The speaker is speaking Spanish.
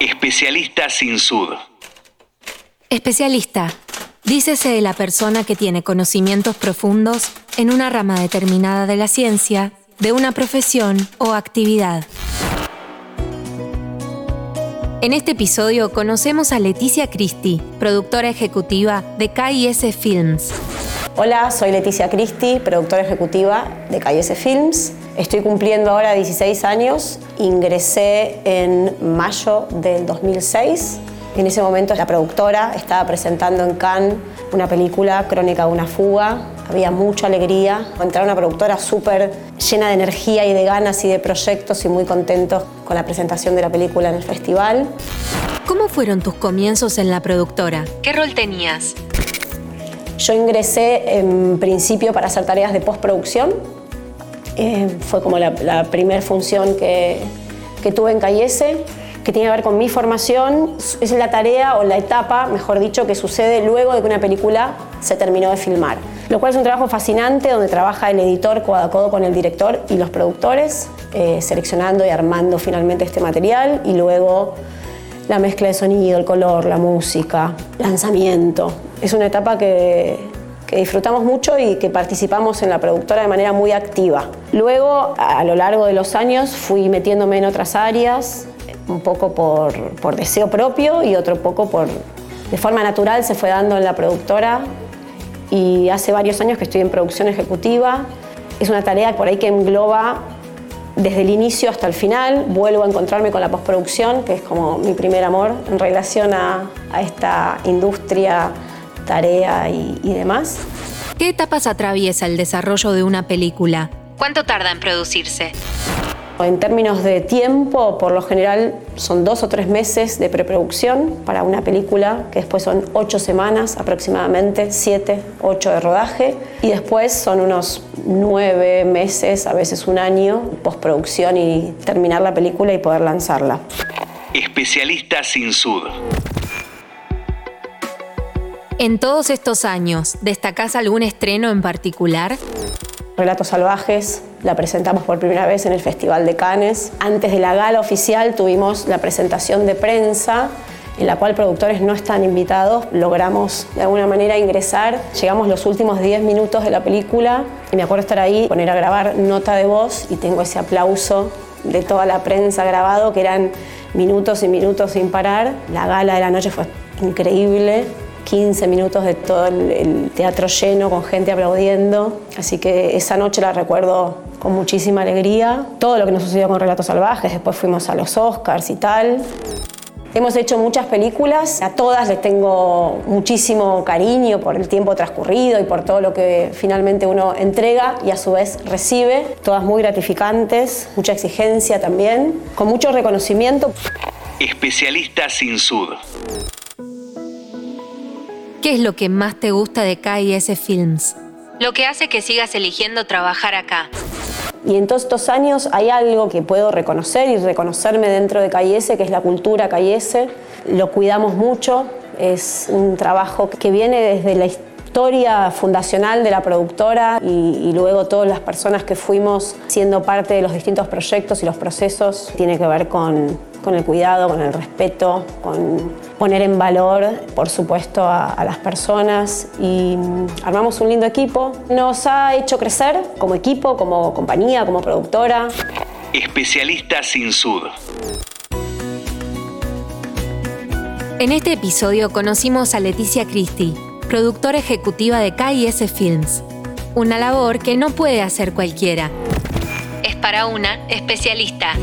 Especialista sin sud. Especialista. Dícese de la persona que tiene conocimientos profundos en una rama determinada de la ciencia, de una profesión o actividad. En este episodio conocemos a Leticia Cristi, productora ejecutiva de KIS Films. Hola, soy Leticia Cristi, productora ejecutiva de KIS Films. Estoy cumpliendo ahora 16 años. Ingresé en mayo del 2006. En ese momento la productora estaba presentando en Cannes una película, Crónica de una fuga. Había mucha alegría. Entrar a una productora súper llena de energía y de ganas y de proyectos y muy contentos con la presentación de la película en el festival. ¿Cómo fueron tus comienzos en la productora? ¿Qué rol tenías? Yo ingresé en principio para hacer tareas de postproducción. Eh, fue como la, primera función que, que tuve en Cayese que tiene que ver con mi formación, es la tarea o la etapa, mejor dicho, que sucede luego de que una película se terminó de filmar. Lo cual es un trabajo fascinante donde trabaja el editor codo a codo con el director y los productores, eh, seleccionando y armando finalmente este material y luego la mezcla de sonido, el color, la música, lanzamiento. Es una etapa que, que disfrutamos mucho y que participamos en la productora de manera muy activa. Luego, a lo largo de los años, fui metiéndome en otras áreas, un poco por, por deseo propio y otro poco por, de forma natural se fue dando en la productora y hace varios años que estoy en producción ejecutiva. Es una tarea por ahí que engloba desde el inicio hasta el final. Vuelvo a encontrarme con la postproducción, que es como mi primer amor en relación a, a esta industria, tarea y, y demás. ¿Qué etapas atraviesa el desarrollo de una película? ¿Cuánto tarda en producirse? En términos de tiempo, por lo general son dos o tres meses de preproducción para una película, que después son ocho semanas aproximadamente, siete, ocho de rodaje, y después son unos nueve meses, a veces un año, postproducción y terminar la película y poder lanzarla. Especialista sin sud. En todos estos años, ¿destacás algún estreno en particular? Relatos Salvajes, la presentamos por primera vez en el Festival de Cannes. Antes de la gala oficial tuvimos la presentación de prensa en la cual productores no están invitados. Logramos de alguna manera ingresar. Llegamos los últimos 10 minutos de la película y me acuerdo estar ahí, poner a grabar nota de voz y tengo ese aplauso de toda la prensa grabado que eran minutos y minutos sin parar. La gala de la noche fue increíble. 15 minutos de todo el, teatro lleno con gente aplaudiendo. Así que esa noche la recuerdo con muchísima alegría. Todo lo que nos sucedió con Relatos Salvajes, después fuimos a los Oscars y tal. Hemos hecho muchas películas, a todas les tengo muchísimo cariño por el tiempo transcurrido y por todo lo que finalmente uno entrega y a su vez recibe, todas muy gratificantes, mucha exigencia también, con mucho reconocimiento. Especialista sin sud. ¿Qué es lo que más te gusta de KIS Films? Lo que hace que sigas eligiendo trabajar acá. Y en todos estos años hay algo que puedo reconocer y reconocerme dentro de KIS, que es la cultura KIS. Lo cuidamos mucho, es un trabajo que viene desde la historia fundacional de la productora y, y, luego todas las personas que fuimos siendo parte de los distintos proyectos y los procesos. Tiene que ver con, con el cuidado, con el respeto, con poner en valor, por supuesto, a, a, las personas y armamos un lindo equipo. Nos ha hecho crecer como equipo, como compañía, como productora. Especialista sin sud. En este episodio conocimos a Leticia Cristi, productora ejecutiva de KIS Films. Una labor que no puede hacer cualquiera. Es para una especialista.